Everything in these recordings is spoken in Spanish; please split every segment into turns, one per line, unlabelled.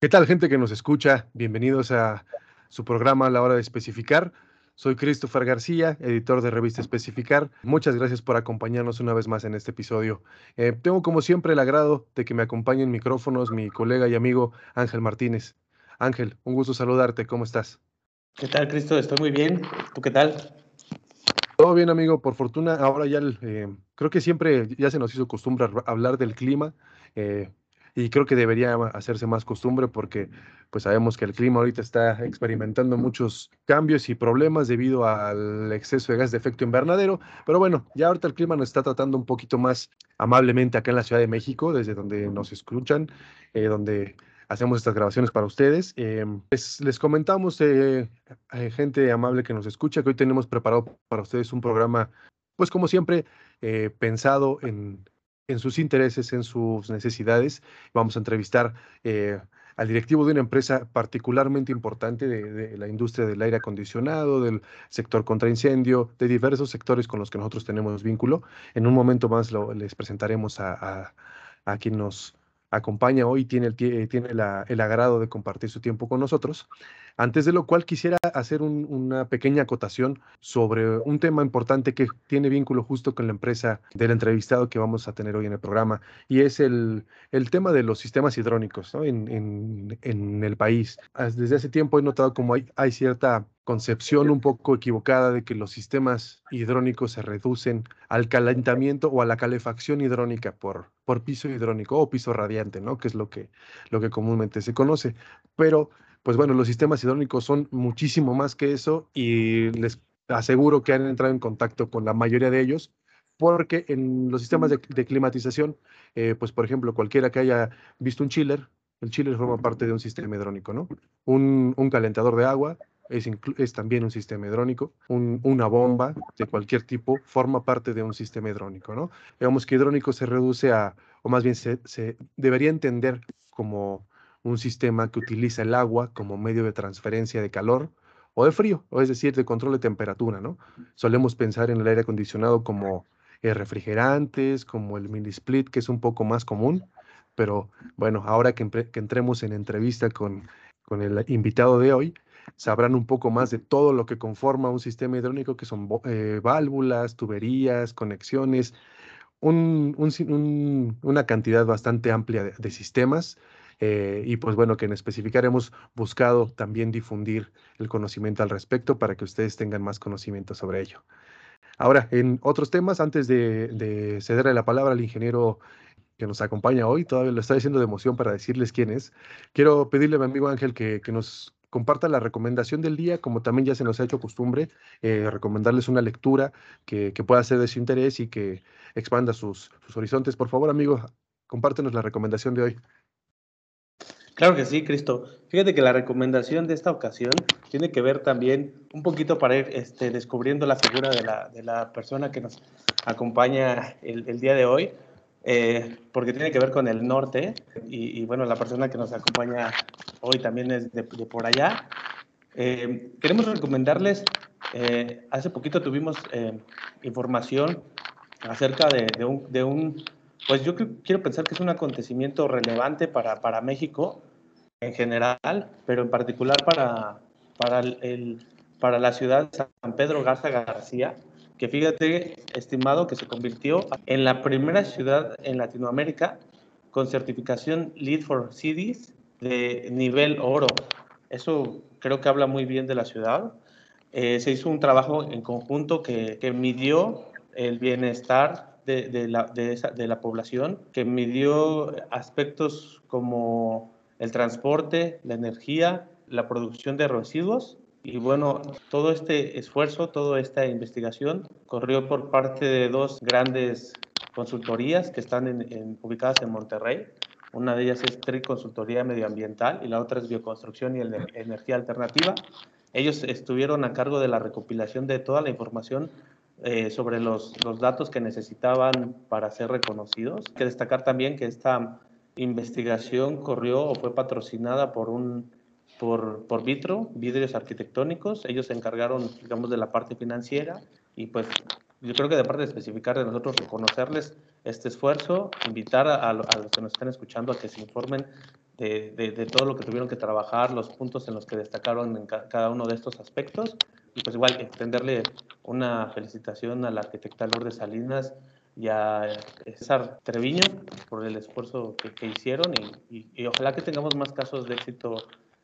¿Qué tal gente que nos escucha? Bienvenidos a su programa a la hora de especificar. Soy Christopher García, editor de revista Especificar. Muchas gracias por acompañarnos una vez más en este episodio. Eh, tengo como siempre el agrado de que me acompañe en micrófonos mi colega y amigo Ángel Martínez. Ángel, un gusto saludarte. ¿Cómo estás?
¿Qué tal, Cristo? Estoy muy bien. ¿Tú qué tal?
Todo bien, amigo. Por fortuna, ahora ya eh, creo que siempre ya se nos hizo costumbre hablar del clima. Eh, y creo que debería hacerse más costumbre porque pues sabemos que el clima ahorita está experimentando muchos cambios y problemas debido al exceso de gas de efecto invernadero, pero bueno, ya ahorita el clima nos está tratando un poquito más amablemente acá en la Ciudad de México, desde donde nos escuchan, eh, donde hacemos estas grabaciones para ustedes. Eh, les, comentamos, eh, gente amable que nos escucha, que hoy tenemos preparado para ustedes un programa, pues como siempre, pensado en en sus intereses, en sus necesidades. Vamos a entrevistar eh, al directivo de una empresa particularmente importante de, la industria del aire acondicionado, del sector contra incendio, de diversos sectores con los que nosotros tenemos vínculo. En un momento más les presentaremos a, a, quien nos acompaña hoy, tiene, el, tiene el agrado de compartir su tiempo con nosotros. Antes de lo cual quisiera hacer una pequeña acotación sobre un tema importante que tiene vínculo justo con la empresa del entrevistado que vamos a tener hoy en el programa, y es el, el tema de los sistemas hidrónicos en, en, el país. Desde hace tiempo he notado como hay, hay cierta concepción un poco equivocada de que los sistemas hidrónicos se reducen al calentamiento o a la calefacción hidrónica por, por piso hidrónico o piso radiante, ¿no? Que es lo que, lo que comúnmente se conoce. Pero pues bueno, los sistemas hidrónicos son muchísimo más que eso y les aseguro que han entrado en contacto con la mayoría de ellos, porque en los sistemas de, climatización, eh, pues por ejemplo, cualquiera que haya visto un chiller, el chiller forma parte de un sistema hidrónico, ¿no? Un, calentador de agua es, también un sistema hidrónico, una bomba de cualquier tipo forma parte de un sistema hidrónico, ¿no? Digamos que hidrónico se reduce a, o más bien se, debería entender como un sistema que utiliza el agua como medio de transferencia de calor o de frío, o es decir, de control de temperatura, ¿no? Solemos pensar en el aire acondicionado como eh, refrigerantes, como el mini split, que es un poco más común, pero bueno, ahora que, entremos en entrevista con, con el invitado de hoy, sabrán un poco más de todo lo que conforma un sistema hidrónico, que son eh, válvulas, tuberías, conexiones, una cantidad bastante amplia de sistemas eh, y pues bueno, que en especificar hemos buscado también difundir el conocimiento al respecto para que ustedes tengan más conocimiento sobre ello. Ahora, en otros temas, antes de, cederle la palabra al ingeniero que nos acompaña hoy, todavía lo estoy haciendo de emoción para decirles quién es, quiero pedirle a mi amigo Ángel que, nos comparta la recomendación del día, como también ya se nos ha hecho costumbre, eh, recomendarles una lectura que, pueda ser de su interés y que expanda sus, sus horizontes. Por favor, amigo, compártenos la recomendación de hoy.
Claro que sí, Cristo. Fíjate que la recomendación de esta ocasión tiene que ver también un poquito para ir este, descubriendo la figura de la, de la, persona que nos acompaña el, el día de hoy, eh, porque tiene que ver con el norte y, bueno, la persona que nos acompaña hoy también es de, por allá. Eh, queremos recomendarles, eh, hace poquito tuvimos información acerca de, de, un, de un pues yo quiero pensar que es un acontecimiento relevante para, para México en general, pero en particular para, para, el, para la ciudad de San Pedro Garza García, que fíjate, estimado, que se convirtió en la primera ciudad en Latinoamérica con certificación Lead for Cities de nivel oro. Eso creo que habla muy bien de la ciudad. Eh, se hizo un trabajo en conjunto que, que midió el bienestar de, la, de, la población, que midió aspectos como el transporte, la energía, la producción de residuos. Y bueno, todo este esfuerzo, toda esta investigación corrió por parte de dos grandes consultorías que están en, ubicadas en Monterrey. Una de ellas es TRI Consultoría Medioambiental y la otra es Bioconstrucción y Energía Alternativa. Ellos estuvieron a cargo de la recopilación de toda la información eh, sobre los, los, datos que necesitaban para ser reconocidos. Hay que destacar también que esta investigación corrió o fue patrocinada por un por, por Vitro, Vidrios Arquitectónicos. Ellos se encargaron, digamos, de la parte financiera y pues yo creo que de parte de especificar de nosotros, reconocerles este esfuerzo, invitar a, los que nos están escuchando a que se informen de, de, todo lo que tuvieron que trabajar, los puntos en los que destacaron en cada uno de estos aspectos. Y pues igual, extenderle una felicitación a la arquitecta Lourdes Salinas y a César Treviño por el esfuerzo que, hicieron y, y, ojalá que tengamos más casos de éxito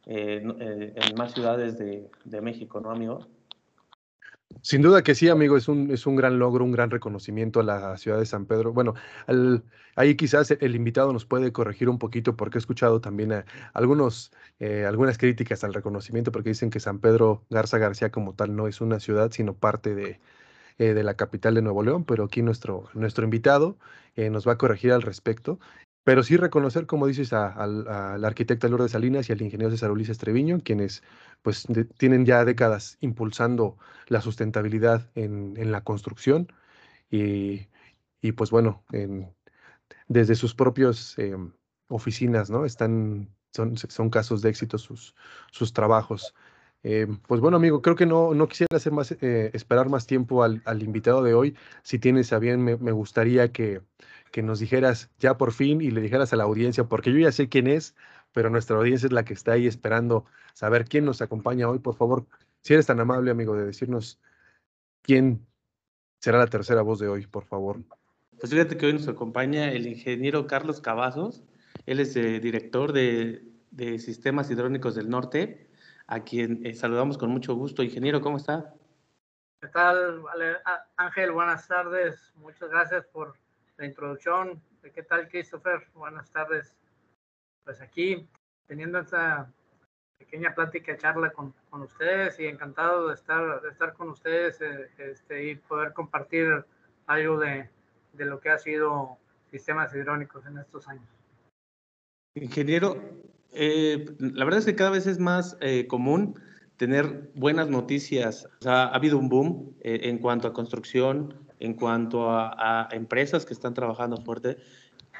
eh, eh, en más ciudades de, México, ¿no, amigo?
Sin duda que sí, amigo, es un, es un gran logro, un gran reconocimiento a la ciudad de San Pedro. Bueno, ahí quizás el invitado nos puede corregir un poquito porque he escuchado también eh, algunas críticas al reconocimiento porque dicen que San Pedro Garza García como tal no es una ciudad, sino parte de, de la capital de Nuevo León, pero aquí nuestro, nuestro invitado nos va a corregir al respecto. Pero sí reconocer, como dices, a, la arquitecta Lourdes Salinas y al ingeniero César Ulises Treviño, quienes pues tienen ya décadas impulsando la sustentabilidad en, en la construcción y, y, pues bueno, en, desde sus propias em, oficinas, ¿no? Están, son, son casos de éxito sus, sus trabajos. Em, pues bueno, amigo, creo que no, no quisiera hacer más, eh, esperar más tiempo al, al, invitado de hoy. Si tienes a bien, me, me gustaría que que nos dijeras ya por fin y le dijeras a la audiencia, porque yo ya sé quién es, pero nuestra audiencia es la que está ahí esperando saber quién nos acompaña hoy. Por favor, si eres tan amable, amigo, de decirnos quién será la tercera voz de hoy, por favor.
Pues fíjate que hoy nos acompaña el ingeniero Carlos Cavazos. Él es el eh, director de, de, Sistemas Hidrónicos del Norte, a quien eh, saludamos con mucho gusto. Ingeniero, ¿cómo está?
¿Qué tal, Ángel? Buenas tardes. Muchas gracias por la introducción. ¿Qué tal, Christopher? Buenas tardes. Pues aquí, teniendo esta pequeña plática, charla con, con ustedes y encantado de estar, de estar con ustedes eh, este, y poder compartir algo de, de lo que ha sido sistemas hidrónicos en estos años.
Ingeniero, eh, la verdad es que cada vez es más eh, común tener buenas noticias. O sea, ha habido un boom en cuanto a construcción, en cuanto a, empresas que están trabajando fuerte.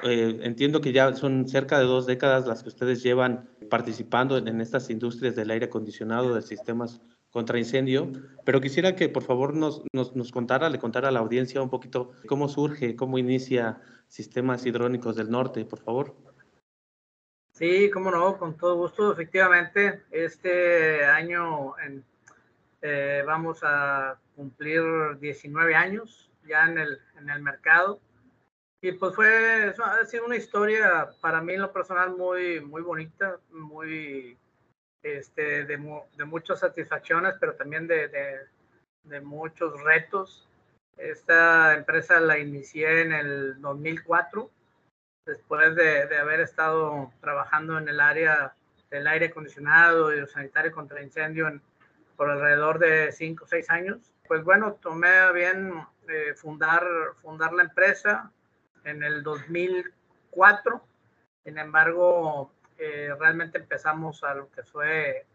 Eh, entiendo que ya son cerca de dos décadas las que ustedes llevan participando en, estas industrias del aire acondicionado, de sistemas contra incendio, pero quisiera que por favor nos, nos, nos, contara, le contara a la audiencia un poquito cómo surge, cómo inicia Sistemas Hidrónicos del Norte, por favor.
Sí, cómo no, con todo gusto. Efectivamente, este año eh, vamos a cumplir 19 años ya en el, en el mercado. Y pues fue, ha sido una historia para mí en lo personal muy, muy bonita, muy, este, de, de muchas satisfacciones, pero también de, de, de, muchos retos. Esta empresa la inicié en el 2004, después de, haber estado trabajando en el área del aire acondicionado y sanitario contra incendio en, por alrededor de 5 o 6 años. Pues bueno, tomé bien eh, fundar, fundar la empresa en el 2004. Sin embargo, eh, realmente empezamos a lo que fue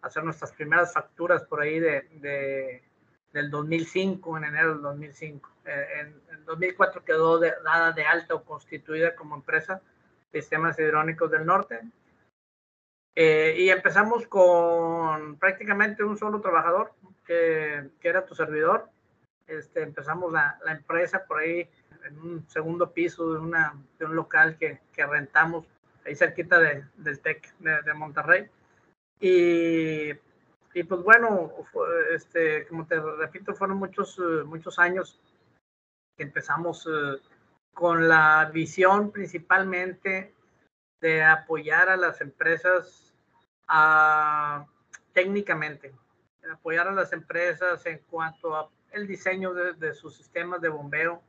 hacer nuestras primeras facturas por ahí de del 2005, en enero del 2005. Eh, en, en, 2004 quedó dada de alta o constituida como empresa Sistemas Hidrónicos del Norte. y empezamos con prácticamente un solo trabajador, que, que era tu servidor, este, empezamos la, la, empresa por ahí en un segundo piso de, una, de un local que, que rentamos ahí cerquita de, del TEC de, de Monterrey. Y, y, pues bueno, este, como te repito, fueron muchos, muchos años que empezamos eh, con la visión principalmente de apoyar a las empresas a, técnicamente, apoyar a las empresas en cuanto a el diseño de, sus sistemas de bombeo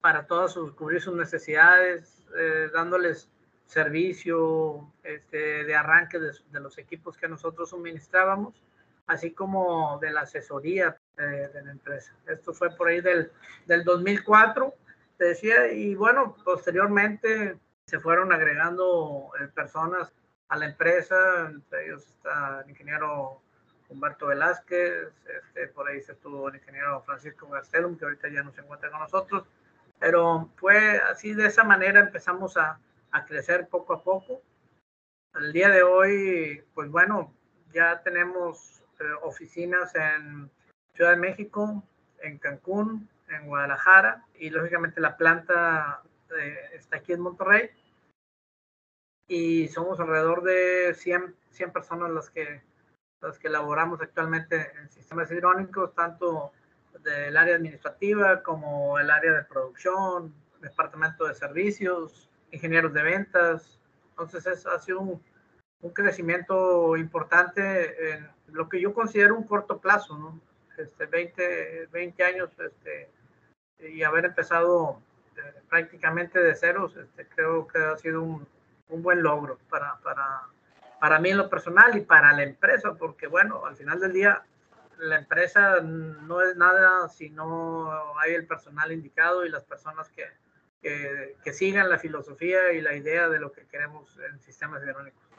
para todas sus, cubrir sus necesidades, eh, dándoles servicio este, de arranque de, los equipos que nosotros suministrábamos, así como de la asesoría eh, de la empresa. Esto fue por ahí del, del 2004, te decía, y bueno, posteriormente se fueron agregando eh, personas a la empresa, entre ellos está el ingeniero Humberto Velázquez, este, por ahí se estuvo el ingeniero Francisco Gastelum, que ahorita ya no se encuentra con nosotros, pero fue así, de esa manera empezamos a, a crecer poco a poco. Al día de hoy, pues bueno, ya tenemos eh, oficinas en Ciudad de México, en Cancún, en Guadalajara y lógicamente la planta eh, está aquí en Monterrey y somos alrededor de 100, 100 personas las que, las que elaboramos actualmente en sistemas hidrónicos, tanto del área administrativa como el área de producción, departamento de servicios, ingenieros de ventas. Entonces es, ha sido un, un crecimiento importante en lo que yo considero un corto plazo, ¿no? Este, 20, 20 años este, y haber empezado eh, prácticamente de ceros, este, creo que ha sido un, un buen logro para, para, para mí en lo personal y para la empresa, porque bueno, al final del día la empresa no es nada si no hay el personal indicado y las personas que, que, que sigan la filosofía y la idea de lo que queremos en sistemas hidráulicos.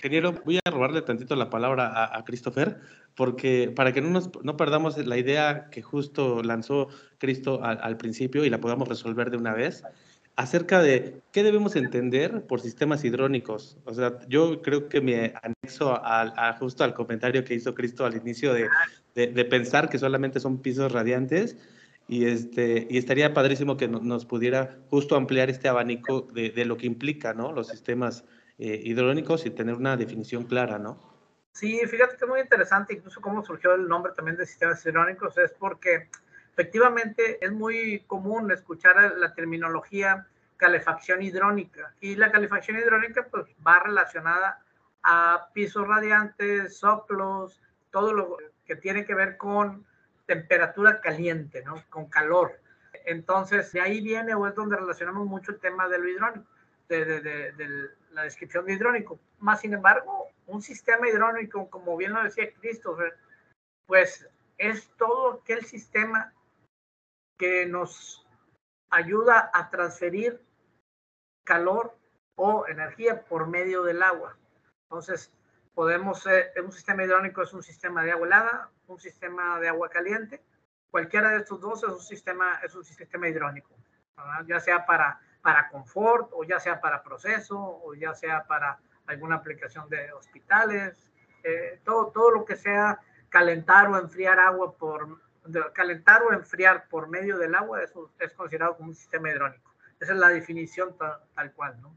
Ingeniero, voy a robarle tantito la palabra a, a Christopher, porque para que no, nos, no perdamos la idea que justo lanzó Cristo al, al, principio y la podamos resolver de una vez, acerca de qué debemos entender por sistemas hidrónicos. O sea, yo creo que me anexo a, a justo al comentario que hizo Cristo al inicio de, de, de, pensar que solamente son pisos radiantes. Y, este, y estaría padrísimo que nos pudiera justo ampliar este abanico de, de lo que implica ¿no? los sistemas eh, hidrónicos y tener una definición clara, ¿no?
Sí, fíjate que es muy interesante, incluso cómo surgió el nombre también de sistemas hidrónicos, es porque efectivamente es muy común escuchar la terminología calefacción hidrónica y la calefacción hidrónica pues va relacionada a pisos radiantes, soplos, todo lo que tiene que ver con temperatura caliente, ¿no? Con calor. Entonces, de ahí viene o es donde relacionamos mucho el tema de lo hidrónico, de, de, de, de la descripción de hidrónico. Más sin embargo, un sistema hidrónico, como bien lo decía Christopher, pues es todo aquel sistema que nos ayuda a transferir calor o energía por medio del agua. Entonces, podemos ser, un sistema hidrónico es un sistema de agua helada, un sistema de agua caliente. Cualquiera de estos dos es un sistema, es un sistema hidrónico, ¿verdad? ya sea para para confort o ya sea para proceso o ya sea para alguna aplicación de hospitales, eh, todo, todo lo que sea calentar o enfriar agua por, calentar o enfriar por medio del agua, eso es considerado como un sistema hidrónico. Esa es la definición tal, tal cual, ¿no?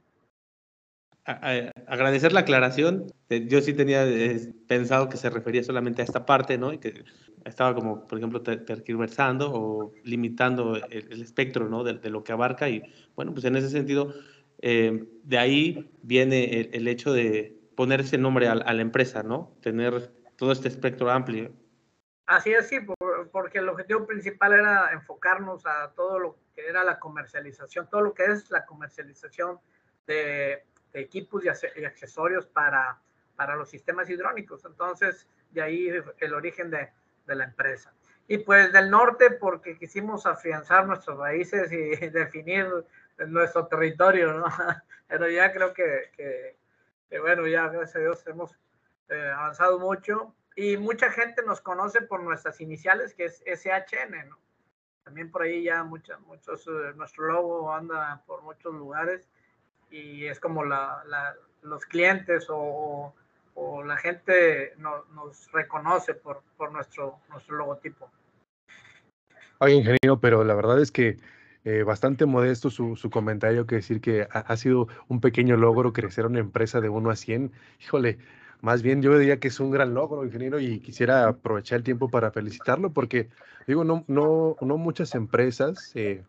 Agradecer la aclaración. Yo sí tenía eh, pensado que se refería solamente a esta parte, ¿no? Y que estaba como, por ejemplo, tergiversando o limitando el, el espectro, ¿no? De, de, lo que abarca. Y bueno, pues en ese sentido, eh, de ahí viene el, el, hecho de poner ese nombre a, a, la empresa, ¿no? Tener todo este espectro amplio.
Así es, sí, por, porque el objetivo principal era enfocarnos a todo lo que era la comercialización, todo lo que es la comercialización de equipos y, accesorios para, para los sistemas hidrónicos. Entonces, de ahí el origen de, de, la empresa. Y pues del norte, porque quisimos afianzar nuestras raíces y definir nuestro territorio, ¿no? Pero ya creo que, que, que bueno, ya gracias a Dios hemos eh, avanzado mucho y mucha gente nos conoce por nuestras iniciales, que es SHN, ¿no? También por ahí ya muchos, muchos, eh, nuestro logo anda por muchos lugares y es como la, los clientes o, la gente no, nos reconoce por, nuestro, nuestro logotipo.
Oye, ingeniero, pero la verdad es que eh, bastante modesto su, comentario, que decir que ha, ha, sido un pequeño logro crecer una empresa de 1 a 100. Híjole, más bien yo diría que es un gran logro, ingeniero, y quisiera aprovechar el tiempo para felicitarlo, porque digo, no, no, no muchas empresas eh,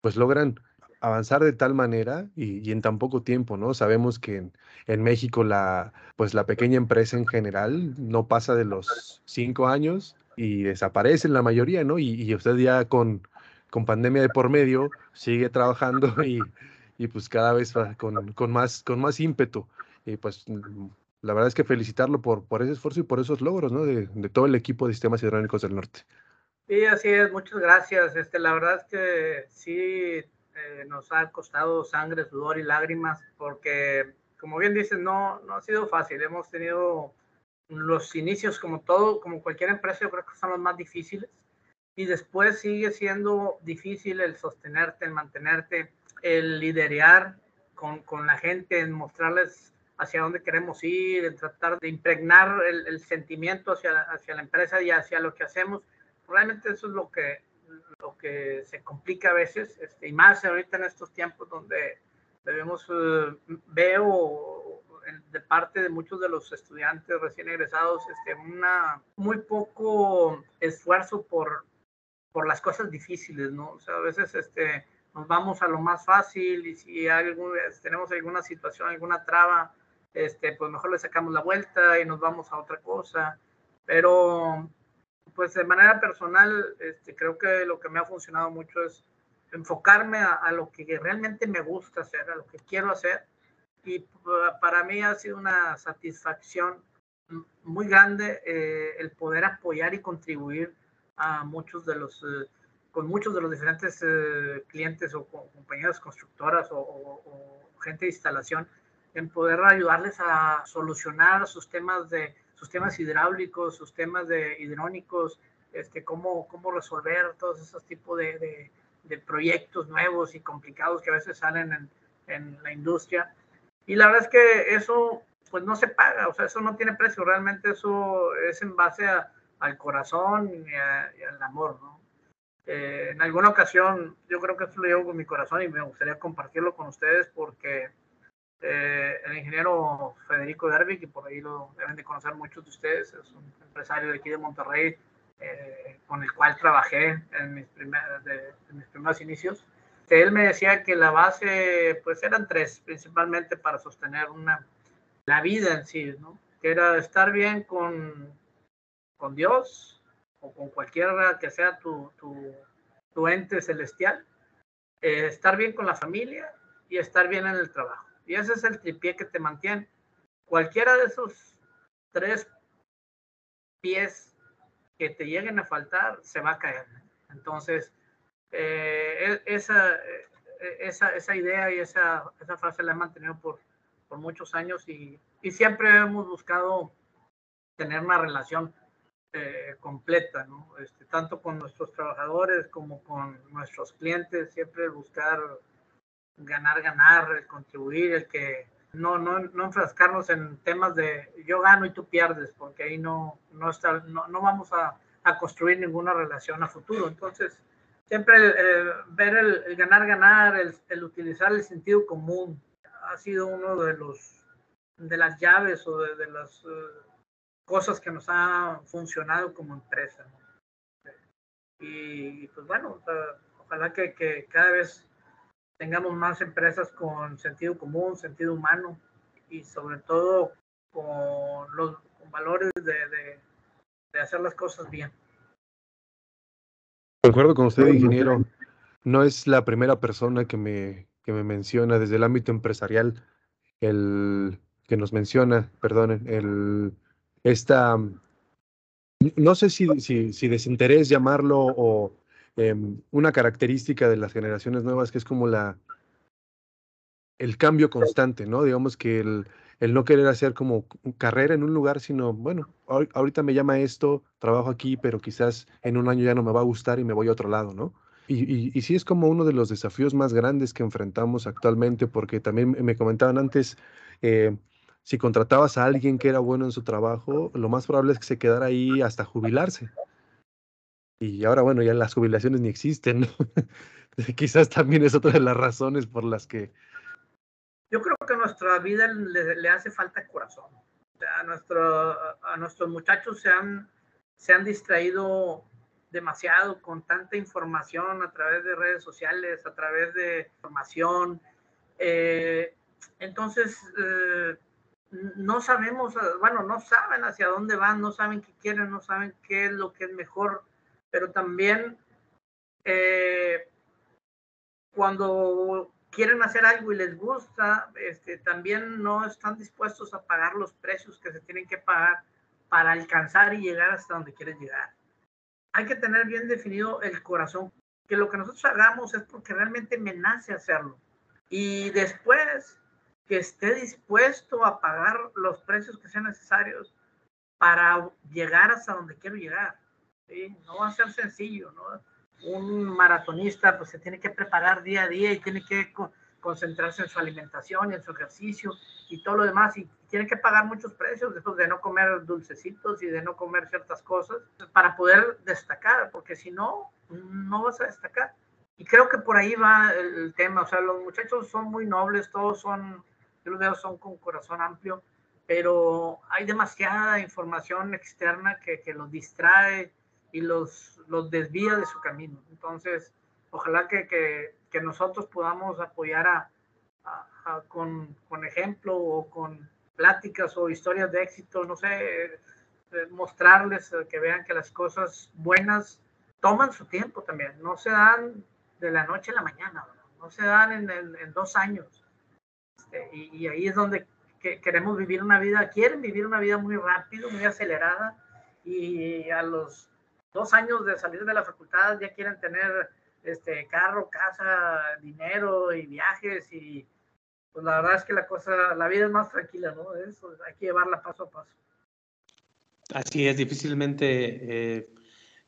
pues logran avanzar de tal manera y, en tan poco tiempo, ¿no? Sabemos que en, México la, pues la pequeña empresa en general no pasa de los cinco años y desaparece en la mayoría, ¿no? Y, y usted ya con, con pandemia de por medio sigue trabajando y, y pues cada vez con, con, más, con más ímpetu. Y pues la verdad es que felicitarlo por, por ese esfuerzo y por esos logros, ¿no? De, de todo el equipo de sistemas hidráulicos del norte.
Sí, así es, muchas gracias. Este, la verdad es que sí eh, nos ha costado sangre, sudor y lágrimas, porque, como bien dices, no, no ha sido fácil. Hemos tenido los inicios, como todo, como cualquier empresa, yo creo que son los más difíciles. Y después sigue siendo difícil el sostenerte, el mantenerte, el liderar con, con la gente, en mostrarles hacia dónde queremos ir, en tratar de impregnar el, el sentimiento hacia la, hacia la empresa y hacia lo que hacemos. Realmente eso es lo que, lo que se complica a veces, este, y más ahorita en estos tiempos donde debemos, eh, veo de parte de muchos de los estudiantes recién egresados, este, una muy poco esfuerzo por, por las cosas difíciles, ¿no? O sea, a veces este, nos vamos a lo más fácil y si algún, tenemos alguna situación, alguna traba, este, pues mejor le sacamos la vuelta y nos vamos a otra cosa. Pero, pues de manera personal, este, creo que lo que me ha funcionado mucho es enfocarme a, lo que realmente me gusta hacer, a lo que quiero hacer. Y para mí ha sido una satisfacción muy grande eh, el poder apoyar y contribuir a muchos de los, eh, con muchos de los diferentes eh, clientes o compañías constructoras o, gente de instalación, en poder ayudarles a solucionar sus temas de sus temas hidráulicos, sus temas de hidrónicos, este, cómo, cómo resolver todos esos tipos de, de, proyectos nuevos y complicados que a veces salen en, en, la industria. Y la verdad es que eso pues no se paga, o sea, eso no tiene precio, realmente eso es en base a, al corazón y, al amor, ¿no? Eh, en alguna ocasión, yo creo que esto lo llevo con mi corazón y me gustaría compartirlo con ustedes porque eh, el ingeniero Federico Derby, que por ahí lo deben de conocer muchos de ustedes, es un empresario de aquí de Monterrey eh, con el cual trabajé en mis, en mis primeros inicios. Él me decía que la base, pues eran tres, principalmente para sostener una, la vida en sí, ¿no? Que era estar bien con, con Dios o con cualquiera que sea tu, tu, ente celestial, eh, estar bien con la familia y estar bien en el trabajo. Y ese es el tripié que te mantiene. Cualquiera de esos tres pies que te lleguen a faltar, se va a caer. Entonces, eh, e, esa, e, esa, esa, idea y esa, esa frase la he mantenido por, por muchos años y, y siempre hemos buscado tener una relación eh, completa. Este, tanto con nuestros trabajadores como con nuestros clientes, siempre buscar ganar, ganar, el contribuir, el que no, no, no enfrascarnos en temas de yo gano y tú pierdes, porque ahí no, no, está, no, no vamos a, a, construir ninguna relación a futuro. Entonces, siempre ver el, ganar, ganar, el, el, utilizar el sentido común ha sido uno de los de las llaves o de, de las uh, cosas que nos han funcionado como empresa. Y pues bueno, ojalá que, que, cada vez tengamos más empresas con sentido común, sentido humano y sobre todo con los valores de, de, de hacer las cosas bien.
Concuerdo con usted, ingeniero. No es la primera persona que me, que me menciona desde el ámbito empresarial, el que nos menciona, perdón, el esta, no sé si, si, desinterés llamarlo o em, una característica de las generaciones nuevas que es como la, el cambio constante, ¿no? Digamos que el, el no querer hacer como carrera en un lugar, sino, bueno, ahorita me llama esto, trabajo aquí, pero quizás en un año ya no me va a gustar y me voy a otro lado, ¿no? Y, y, sí es como uno de los desafíos más grandes que enfrentamos actualmente, porque también me comentaban antes, eh, si contratabas a alguien que era bueno en su trabajo, lo más probable es que se quedara ahí hasta jubilarse. Y ahora, bueno, ya las jubilaciones ni existen, ¿no? Quizás también es otra de las razones por las que...
Yo creo que a nuestra vida le, hace falta corazón. a, nuestro, a nuestros muchachos se han, se han distraído demasiado con tanta información a través de redes sociales, a través de información. Eh, entonces, eh, no sabemos, bueno, no saben hacia dónde van, no saben qué quieren, no saben qué es lo que es mejor, pero también eh, cuando quieren hacer algo y les gusta, este, también no están dispuestos a pagar los precios que se tienen que pagar para alcanzar y llegar hasta donde quieren llegar. Hay que tener bien definido el corazón, que lo que nosotros hagamos es porque realmente me nace hacerlo. Y después que esté dispuesto a pagar los precios que sean necesarios para llegar hasta donde quiero llegar. No va a ser sencillo, ¿no? Un maratonista pues se tiene que preparar día a día y tiene que concentrarse en su alimentación y en su ejercicio y todo lo demás y tiene que pagar muchos precios después de no comer dulcecitos y de no comer ciertas cosas para poder destacar, porque si no, no vas a destacar. Y creo que por ahí va el, tema, o sea, los muchachos son muy nobles, todos son, yo los veo, son con corazón amplio, pero hay demasiada información externa que, que los distrae y los, los desvía de su camino. Entonces, ojalá que, que, que nosotros podamos apoyar a, con, con, ejemplo o con pláticas o historias de éxito, no sé, eh, mostrarles eh, que vean que las cosas buenas toman su tiempo también, no se dan de la noche a la mañana, no se dan en, en, dos años. Este, y, y, ahí es donde que queremos vivir una vida, quieren vivir una vida muy rápido, muy acelerada, y a los dos años de salir de la facultad ya quieren tener este carro, casa, dinero y viajes y pues la verdad es que la cosa, la vida es más tranquila, ¿no? Eso, hay que llevarla paso a paso.
Así es, difícilmente eh,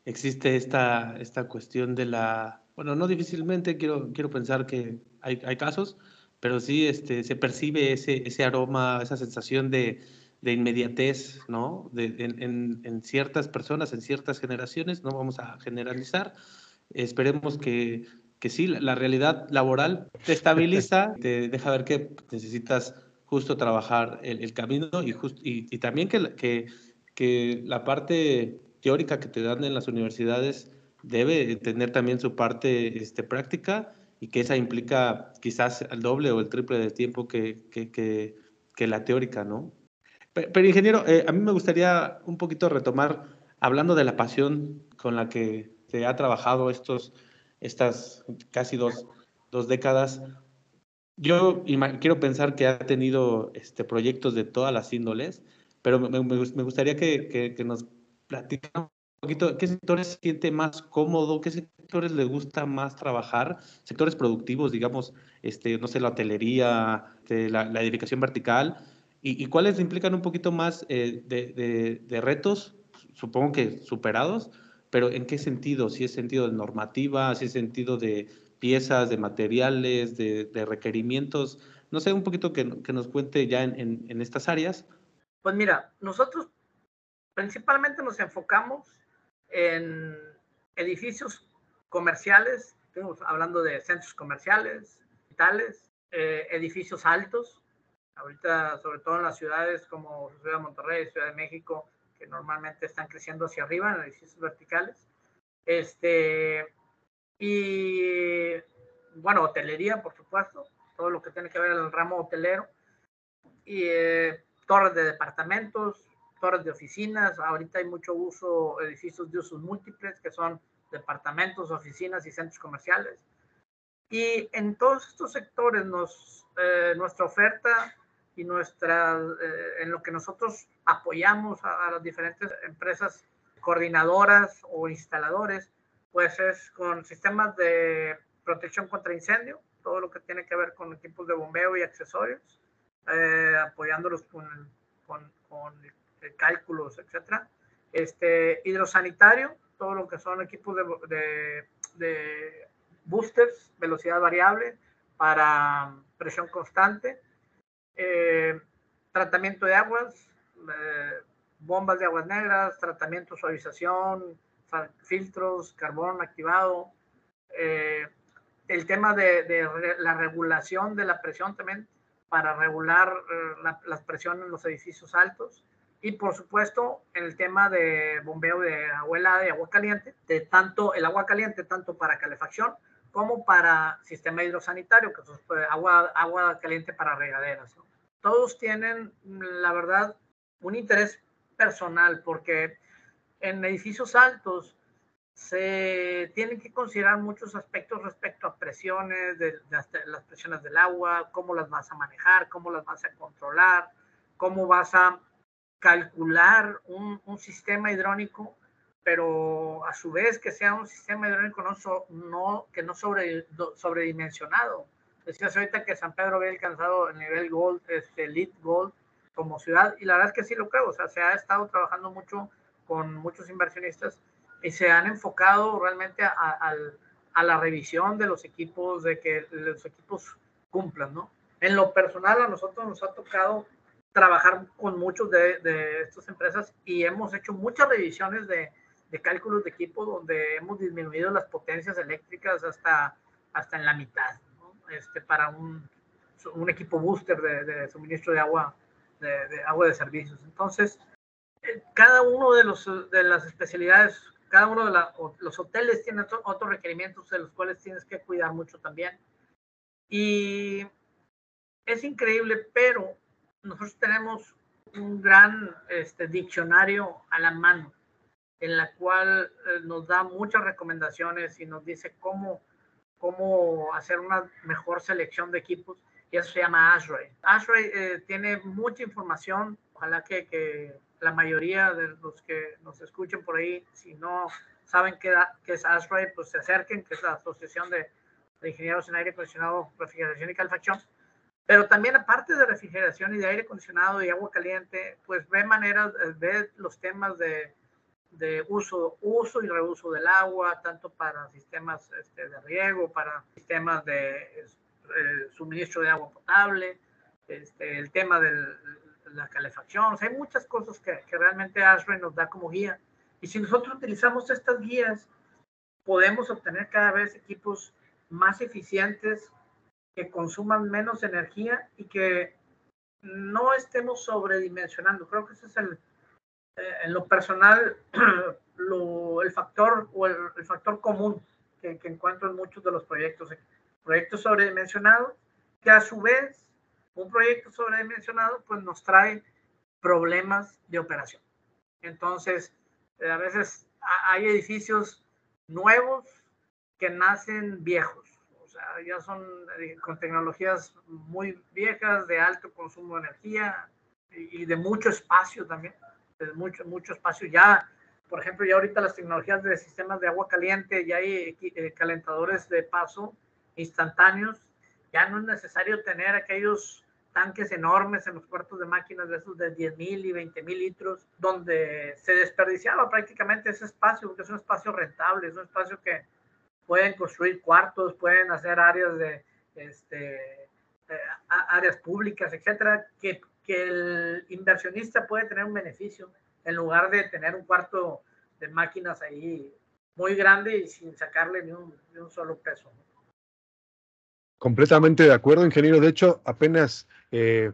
existe esta, esta cuestión de la, bueno, no difícilmente, quiero, quiero pensar que hay, hay casos, pero sí este, se percibe ese, ese aroma, esa sensación de, de inmediatez, ¿no? De, en, en, ciertas personas, en ciertas generaciones, no vamos a generalizar. Esperemos que, que sí, la, realidad laboral te estabiliza, te deja ver que necesitas justo trabajar el, el camino y, y, y, también que, que, que la parte teórica que te dan en las universidades debe tener también su parte este, práctica y que esa implica quizás el doble o el triple de tiempo que, que, que, que la teórica, ¿no? Pero, ingeniero, eh, a mí me gustaría un poquito retomar, hablando de la pasión con la que se ha trabajado estos, estas casi dos, dos décadas. Yo quiero pensar que ha tenido este, proyectos de todas las índoles, pero me, gustaría que, nos platicara un poquito qué sectores se siente más cómodo, qué sectores le gusta más trabajar, sectores productivos, digamos, este, no sé, la hotelería, este, la edificación vertical, y, cuáles implican un poquito más eh, de, retos, supongo que superados, pero ¿en qué sentido? Si es sentido de normativa, si es sentido de piezas, de materiales, de, requerimientos, no sé, un poquito que, nos cuente ya en, estas áreas.
Pues mira, nosotros principalmente nos enfocamos en edificios comerciales, estamos hablando de centros comerciales, hospitales, eh, edificios altos, ahorita sobre todo en las ciudades como Ciudad de Monterrey, Ciudad de México, que normalmente están creciendo hacia arriba en edificios verticales. Este, y bueno, hotelería, por supuesto, todo lo que tiene que ver el ramo hotelero. Y eh, torres de departamentos, torres de oficinas. Ahorita hay mucho uso, edificios de usos múltiples, que son departamentos, oficinas y centros comerciales. Y en todos estos sectores nos, eh, nuestra oferta y eh, en lo que nosotros apoyamos a, a, las diferentes empresas coordinadoras o instaladores, pues es con sistemas de protección contra incendio, todo lo que tiene que ver con equipos de bombeo y accesorios, eh, apoyándolos con, con, con cálculos, etcétera. Este, hidrosanitario, todo lo que son equipos de, de, de boosters, velocidad variable para presión constante, eh, tratamiento de aguas, eh, bombas de aguas negras, tratamiento, suavización, filtros, carbón activado, eh, el tema de, la regulación de la presión también para regular la, la, presión en los edificios altos y por supuesto el tema de bombeo de agua helada y agua caliente, de tanto el agua caliente tanto para calefacción como para sistema hidrosanitario, que es pues, agua, agua caliente para regaderas. ¿no? Todos tienen, la verdad, un interés personal, porque en edificios altos se tienen que considerar muchos aspectos respecto a presiones, de, de, de, las presiones del agua, cómo las vas a manejar, cómo las vas a controlar, cómo vas a calcular un, un sistema hidrónico pero a su vez que sea un sistema hidráulico no, so, no, que no sobre, sobredimensionado. Decías ahorita que San Pedro había alcanzado el nivel Gold, este, Elite Gold como ciudad, y la verdad es que sí lo creo, o sea, se ha estado trabajando mucho con muchos inversionistas y se han enfocado realmente a, a, a la revisión de los equipos, de que los equipos cumplan, ¿no? En lo personal, a nosotros nos ha tocado trabajar con muchos de, de estas empresas y hemos hecho muchas revisiones de, de cálculos de equipo donde hemos disminuido las potencias eléctricas hasta, hasta en la mitad, este, para un, un equipo booster de, suministro de agua, de, agua de servicios. Entonces, eh, cada uno de, los, de las especialidades, cada uno de los hoteles tiene otros requerimientos de los cuales tienes que cuidar mucho también. Y es increíble, pero nosotros tenemos un gran este, diccionario a la mano en la cual eh, nos da muchas recomendaciones y nos dice cómo, cómo hacer una mejor selección de equipos y eso se llama ASHRAE. ASHRAE eh, tiene mucha información, ojalá que, que, la mayoría de los que nos escuchen por ahí, si no saben qué, qué es ASHRAE, pues se acerquen, que es la Asociación de, de Ingenieros en Aire Acondicionado, Refrigeración y Calefacción. Pero también aparte de refrigeración y de aire acondicionado y agua caliente, pues ve maneras, eh, ve los temas de de uso, uso y reuso del agua, tanto para sistemas este, de riego, para sistemas de eh, suministro de agua potable, este, el tema de la calefacción. hay muchas cosas que, que realmente ASRE nos da como guía. Y si nosotros utilizamos estas guías, podemos obtener cada vez equipos más eficientes, que consuman menos energía y que no estemos sobredimensionando. Creo que ese es el, eh, en lo personal, el factor o el, factor común que, encuentro en muchos de los proyectos, proyectos sobredimensionados, que a su vez, un proyecto sobredimensionado, pues nos trae problemas de operación. Entonces, eh, a veces hay edificios nuevos que nacen viejos, o sea, ya son eh, con tecnologías muy viejas, de alto consumo de energía y de mucho espacio también mucho, mucho espacio. Ya, por ejemplo, ya ahorita las tecnologías de sistemas de agua caliente, ya hay eh, calentadores de paso instantáneos. Ya no es necesario tener aquellos tanques enormes en los cuartos de máquinas de esos de 10 mil y 20 mil litros, donde se desperdiciaba prácticamente ese espacio, porque es un espacio rentable, es un espacio que pueden construir cuartos, pueden hacer áreas de este, eh, áreas públicas, etcétera, que que el inversionista puede tener un beneficio en lugar de tener un cuarto de máquinas ahí muy grande y sin sacarle ni un, solo peso.
Completamente de acuerdo, ingeniero. De hecho, apenas eh,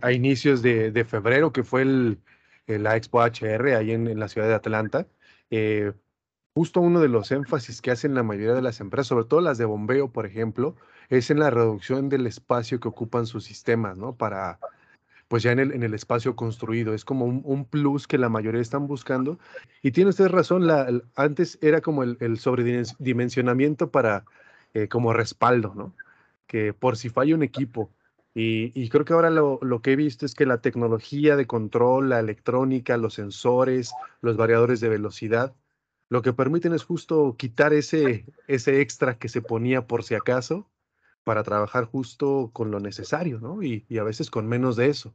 a inicios de, febrero, que fue el, la Expo HR ahí en, la ciudad de Atlanta, eh, justo uno de los énfasis que hacen la mayoría de las empresas, sobre todo las de bombeo, por ejemplo, es en la reducción del espacio que ocupan sus sistemas, ¿no? Para, pues ya en el, en el espacio construido. Es como un, plus que la mayoría están buscando. Y tiene usted razón, la, antes era como el, el sobredimensionamiento para, eh, como respaldo, ¿no? Que por si falla un equipo. Y, y creo que ahora lo, lo, que he visto es que la tecnología de control, la electrónica, los sensores, los variadores de velocidad, lo que permiten es justo quitar ese, ese extra que se ponía por si acaso para trabajar justo con lo necesario, ¿no? Y, a veces con menos de eso.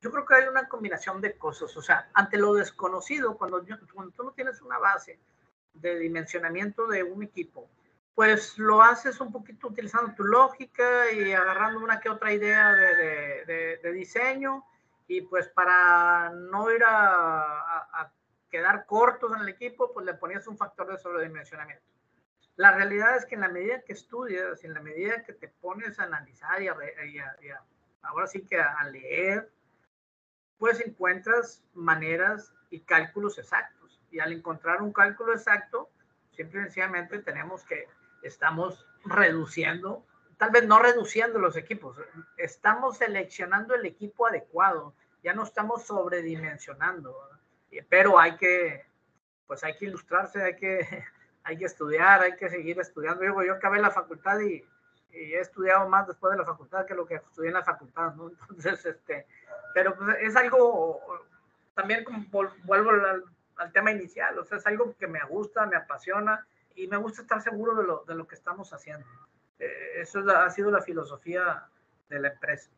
Yo creo que hay una combinación de cosas, o sea, ante lo desconocido, cuando, cuando tú no tienes una base de dimensionamiento de un equipo, pues lo haces un poquito utilizando tu lógica y agarrando una que otra idea de, de, diseño y pues para no ir a, a, quedar cortos en el equipo, pues le ponías un factor de sobredimensionamiento. La realidad es que en la medida que estudias, en la medida que te pones a analizar y, a, ahora sí que a, leer, pues encuentras maneras y cálculos exactos. Y al encontrar un cálculo exacto, simple y sencillamente tenemos que estamos reduciendo, tal vez no reduciendo los equipos, estamos seleccionando el equipo adecuado, ya no estamos sobredimensionando, pero hay que, pues hay que ilustrarse, hay que hay que estudiar, hay que seguir estudiando. Yo, yo acabé la facultad y, he estudiado más después de la facultad que lo que estudié en la facultad, ¿no? Entonces, este, pero pues, es algo, también como vuelvo al, tema inicial, o sea, es algo que me gusta, me apasiona y me gusta estar seguro de lo, de lo que estamos haciendo. Eh, eso ha sido la filosofía de la empresa.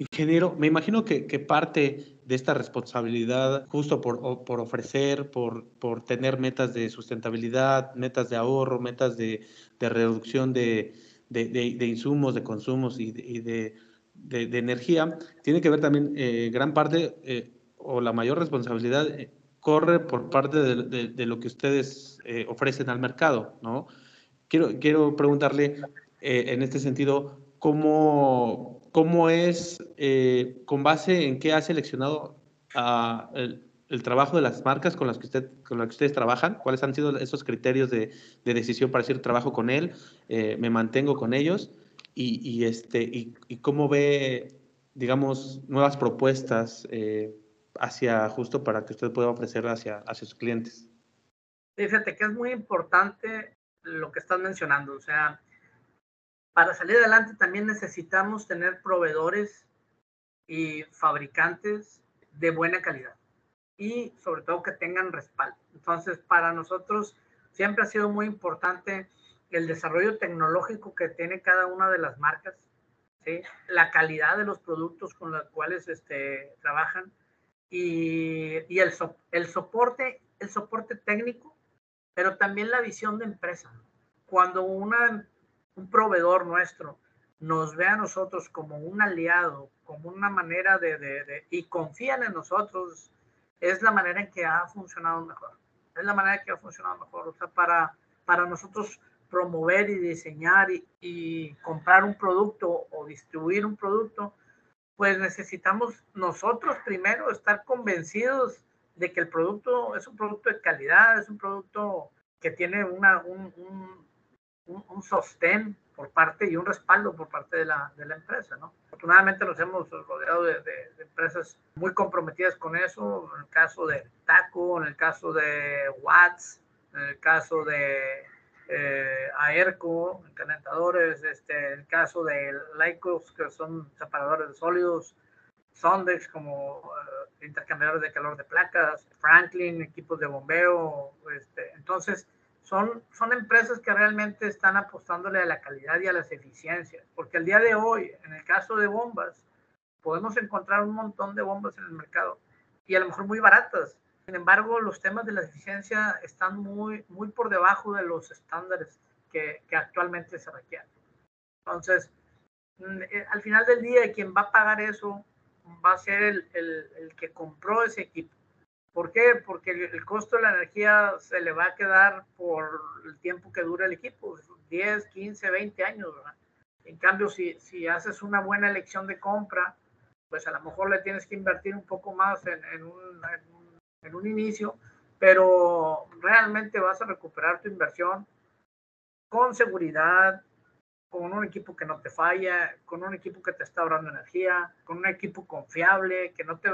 Ingeniero, me imagino que, parte de esta responsabilidad, justo por, por ofrecer, por, por, tener metas de sustentabilidad, metas de ahorro, metas de, reducción de, insumos, de consumos y de, energía, tiene que ver también eh, gran parte eh, o la mayor responsabilidad corre por parte de, lo que ustedes eh, ofrecen al mercado, ¿no? Quiero, quiero preguntarle eh, en este sentido, ¿cómo, cómo es, eh, con base en qué ha seleccionado ah, el, trabajo de las marcas con las que, usted, con las que ustedes trabajan? ¿Cuáles han sido esos criterios de, de decisión para decir trabajo con él, me mantengo con ellos? Este, y, cómo ve, digamos, nuevas propuestas hacia justo para que usted pueda ofrecer hacia, hacia sus clientes.
Fíjate que es muy importante lo que estás mencionando. O sea, para salir adelante también necesitamos tener proveedores y fabricantes de buena calidad y sobre todo que tengan respaldo. Entonces, para nosotros siempre ha sido muy importante el desarrollo tecnológico que tiene cada una de las marcas, la calidad de los productos con los cuales este, trabajan y, y el, el, soporte, el soporte técnico, pero también la visión de empresa. Cuando una, un proveedor nuestro nos ve a nosotros como un aliado, como una manera de, de, y confían en nosotros, es la manera en que ha funcionado mejor. Es la manera en que ha funcionado mejor. O sea, para, para nosotros promover y diseñar y, comprar un producto o distribuir un producto, pues necesitamos nosotros primero estar convencidos de que el producto es un producto de calidad, es un producto que tiene una, un, un, un sostén por parte y un respaldo por parte de la, empresa, ¿no? Afortunadamente nos hemos rodeado de, empresas muy comprometidas con eso, en el caso de Taco, en el caso de Watts, en el caso de eh, Aerco, calentadores, este, el caso de Lycos, que son separadores de sólidos, Sondex como uh, intercambiadores de calor de placas, Franklin, equipos de bombeo, este, entonces son, son empresas que realmente están apostándole a la calidad y a las eficiencias, porque al día de hoy, en el caso de bombas, podemos encontrar un montón de bombas en el mercado y a lo mejor muy baratas, sin embargo, los temas de la eficiencia están muy, muy por debajo de los estándares que, que actualmente se requieren. Entonces, mm, eh, al final del día, quien va a pagar eso va a ser el, el, el que compró ese equipo. ¿Por qué? Porque el, costo de la energía se le va a quedar por el tiempo que dura el equipo, 10, 15, 20 años. En cambio, si, si haces una buena elección de compra, pues a lo mejor le tienes que invertir un poco más en, un, en en un inicio, pero realmente vas a recuperar tu inversión con seguridad, con un equipo que no te falla, con un equipo que te está ahorrando energía, con un equipo confiable, que no te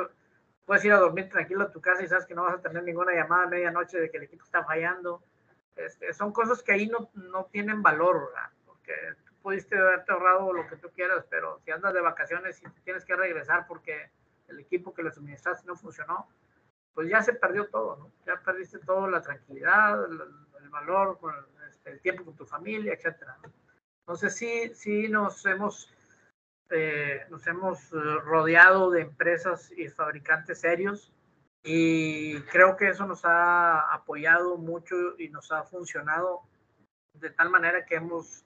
puedes ir a dormir tranquilo a tu casa y sabes que no vas a tener ninguna llamada a medianoche de que el equipo está fallando. Este, son cosas que ahí no, no tienen valor, ¿verdad? porque tú pudiste haberte ahorrado lo que tú quieras, pero si andas de vacaciones y tienes que regresar porque el equipo que le suministraste no funcionó, pues ya se perdió todo, ¿no? Ya perdiste todo, la tranquilidad, el, el valor, este, el tiempo con tu familia, etcétera. Entonces sí, sí nos hemos, eh, nos hemos eh, rodeado de empresas y fabricantes serios y creo que eso nos ha apoyado mucho y nos ha funcionado de tal manera que hemos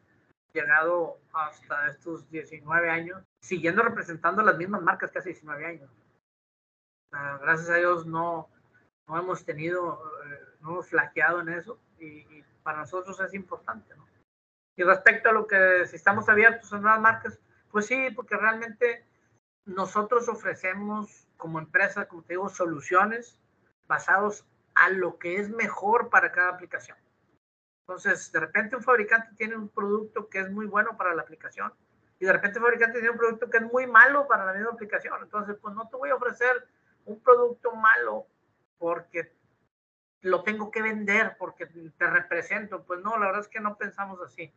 llegado hasta estos 19 años, siguiendo representando las mismas marcas que hace 19 años. Uh, gracias a Dios no, no hemos tenido, eh, no hemos flaqueado en eso y, y, para nosotros es importante. ¿no? Y respecto a lo que si estamos abiertos a nuevas marcas, pues sí, porque realmente nosotros ofrecemos como empresa, como te digo, soluciones basados a lo que es mejor para cada aplicación. Entonces, de repente un fabricante tiene un producto que es muy bueno para la aplicación y de repente un fabricante tiene un producto que es muy malo para la misma aplicación. Entonces, pues no te voy a ofrecer un producto malo porque lo tengo que vender, porque te represento. Pues no, la verdad es que no pensamos así.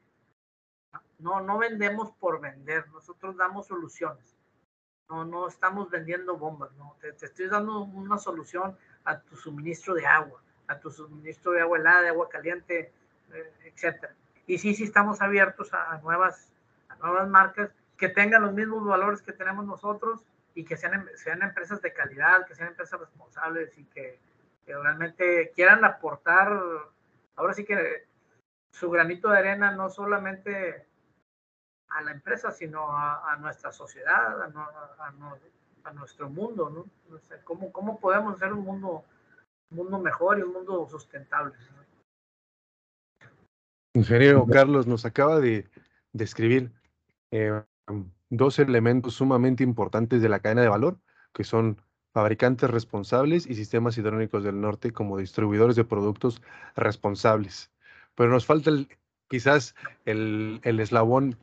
No, no vendemos por vender, nosotros damos soluciones. No, no estamos vendiendo bombas, no. Te, estoy dando una solución a tu suministro de agua, a tu suministro de agua helada, de agua caliente, eh, etcétera. Y sí, sí estamos abiertos a, a, nuevas, a nuevas marcas que tengan los mismos valores que tenemos nosotros y que sean, sean empresas de calidad, que sean empresas responsables y que, que, realmente quieran aportar, ahora sí que su granito de arena no solamente a la empresa, sino a, nuestra sociedad, a, a, a, nuestro mundo, ¿no? ¿cómo, ¿Cómo podemos hacer un mundo mejor y un mundo sustentable.
Ingeniero Carlos nos acaba de describir eh, dos elementos sumamente importantes de la cadena de valor, que son fabricantes responsables y sistemas hidráulicos del norte como distribuidores de productos responsables. Pero nos falta quizás el, eslabón,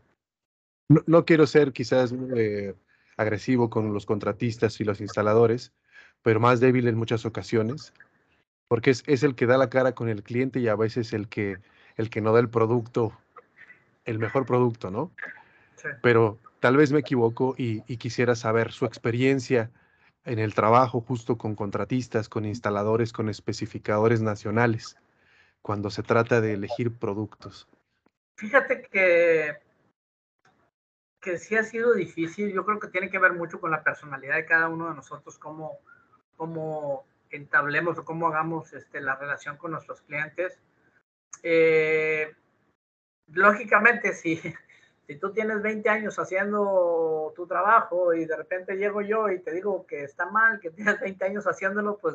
no, quiero ser quizás eh, agresivo con los contratistas y los instaladores, pero más débil en muchas ocasiones, porque es, es el que da la cara con el cliente y a veces el que, el que no da el producto, el mejor producto, ¿no? Pero tal vez me equivoco y, y quisiera saber su experiencia en el trabajo justo con contratistas, con instaladores, con especificadores nacionales, cuando se trata de elegir productos?
Fíjate que, que sí ha sido difícil. Yo creo que tiene que ver mucho con la personalidad de cada uno de nosotros, cómo, cómo entablemos o cómo hagamos este, la relación con nuestros clientes. Eh, lógicamente, sí si tú tienes 20 años haciendo tu trabajo y de repente llego yo y te digo que está mal, que tienes 20 años haciéndolo, pues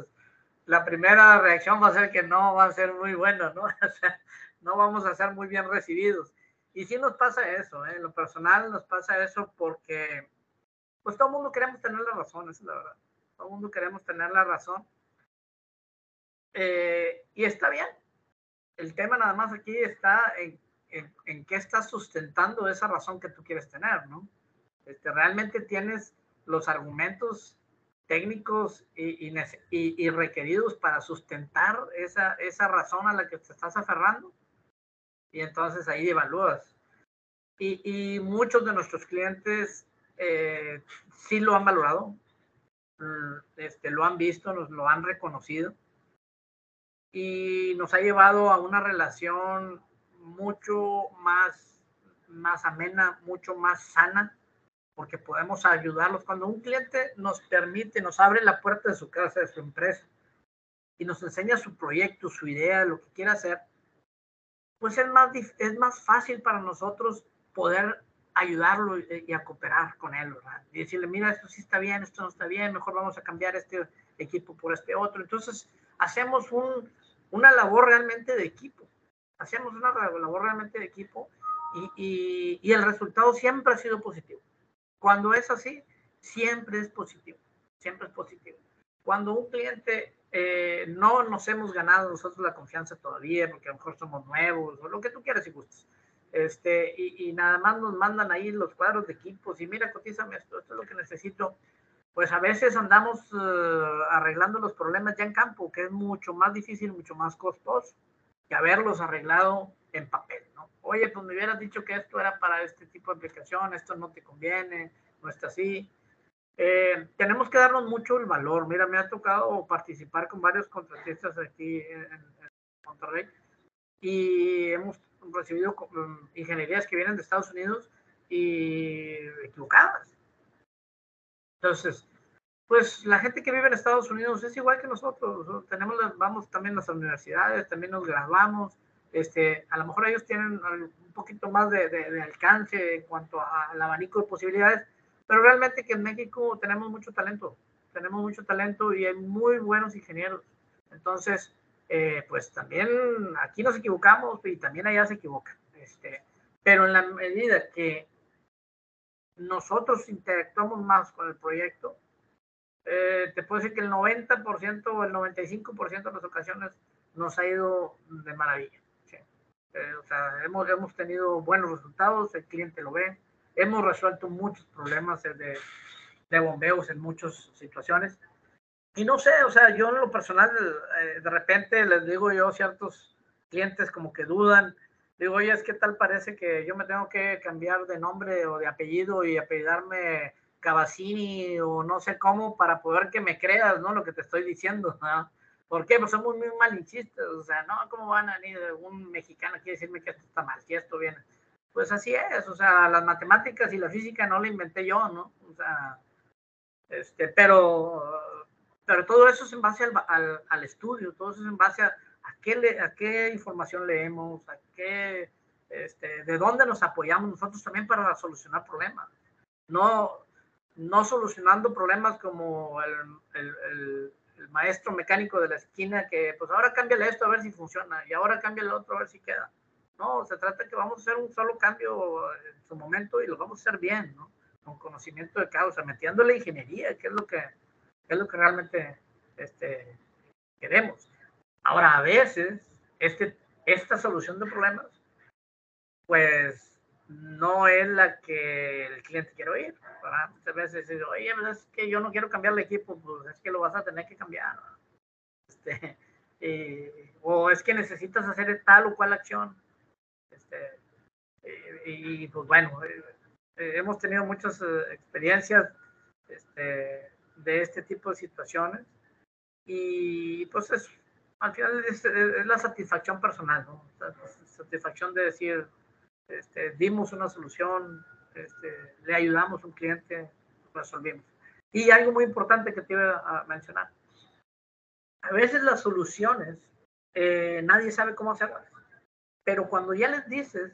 la primera reacción va a ser que no va a ser muy buena, ¿no? No vamos a ser muy bien recibidos. Y sí nos pasa eso, ¿eh? en lo personal nos pasa eso porque pues todo el mundo queremos tener la razón, esa es la verdad. Todo el mundo queremos tener la razón. Eh, y está bien. El tema nada más aquí está en en, qué estás sustentando esa razón que tú quieres tener, ¿no? Este, realmente tienes los argumentos técnicos y, y, requeridos para sustentar esa, esa razón a la que te estás aferrando. Y entonces ahí evalúas. Y, muchos de nuestros clientes eh, sí lo han valorado, mm, este, lo han visto, nos lo han reconocido y nos ha llevado a una relación mucho más, más amena, mucho más sana, porque podemos ayudarlos. Cuando un cliente nos permite, nos abre la puerta de su casa, de su empresa, y nos enseña su proyecto, su idea, lo que quiera hacer, pues es más, es más fácil para nosotros poder ayudarlo y, a cooperar con él, ¿verdad? Y decirle, mira, esto sí está bien, esto no está bien, mejor vamos a cambiar este equipo por este otro. Entonces, hacemos un, una labor realmente de equipo hacemos una labor realmente de equipo y, y, el resultado siempre ha sido positivo. Cuando es así, siempre es positivo, siempre es positivo. Cuando un cliente eh, no nos hemos ganado nosotros la confianza todavía, porque a lo mejor somos nuevos, o lo que tú quieras y gustes, este, y, y, nada más nos mandan ahí los cuadros de equipos y mira, cotízame esto, esto es lo que necesito. Pues a veces andamos uh, arreglando los problemas ya en campo, que es mucho más difícil, mucho más costoso que haberlos arreglado en papel, ¿no? Oye, pues me hubieras dicho que esto era para este tipo de aplicación, esto no te conviene, no está así. Eh, tenemos que darnos mucho el valor. Mira, me ha tocado participar con varios contratistas aquí en, Monterrey y hemos recibido mm, ingenierías que vienen de Estados Unidos y equivocadas. Entonces, pues la gente que vive en Estados Unidos es igual que nosotros. Tenemos, vamos también a las universidades, también nos graduamos. Este, a lo mejor ellos tienen un poquito más de, de, alcance en cuanto al abanico de posibilidades, pero realmente que en México tenemos mucho talento, tenemos mucho talento y hay muy buenos ingenieros. Entonces, eh, pues también aquí nos equivocamos y también allá se equivocan. Este, pero en la medida que nosotros interactuamos más con el proyecto, eh, te puedo decir que el 90% o el 95% de las ocasiones nos ha ido de maravilla. Eh, o sea, hemos, hemos tenido buenos resultados, el cliente lo ve, hemos resuelto muchos problemas de, de bombeos en muchas situaciones. Y no sé, o sea, yo en lo personal, eh, de repente les digo yo ciertos clientes como que dudan, digo, oye, es que tal parece que yo me tengo que cambiar de nombre o de apellido y apellidarme Cavazzini o no sé cómo para poder que me creas, ¿no? Lo que te estoy diciendo, ¿no? ¿Por qué? Pues somos muy malinchistas, o sea, no, ¿cómo van a venir un mexicano aquí a decirme que esto está mal, que esto viene? Pues así es, o sea, las matemáticas y la física no la inventé yo, ¿no? O sea, este, pero, pero todo eso es en base al, al, estudio, todo eso es en base a, qué, le, a qué información leemos, a qué, este, de dónde nos apoyamos nosotros también para solucionar problemas. No, no solucionando problemas como el, maestro mecánico de la esquina que, pues ahora cámbiale esto a ver si funciona y ahora cámbiale otro a ver si queda. No, se trata de que vamos a hacer un solo cambio en su momento y lo vamos a hacer bien, ¿no? Con conocimiento de causa, metiendo la ingeniería, que es lo que, es lo que realmente este, queremos. Ahora, a veces, este, esta solución de problemas, pues no es la que el cliente quiere oír. Muchas veces dice, oye, pues es que yo no quiero cambiar el equipo, pues es que lo vas a tener que cambiar. Este, o es que necesitas hacer tal o cual acción. Este, y, pues bueno, eh, eh, hemos tenido muchas eh, experiencias este, de este tipo de situaciones y pues es, al final es, la satisfacción personal, ¿no? La satisfacción de decir, este, dimos una solución, este, le ayudamos a un cliente, resolvimos. Y algo muy importante que te iba a mencionar. A veces las soluciones, nadie sabe cómo hacerlas. Pero cuando ya les dices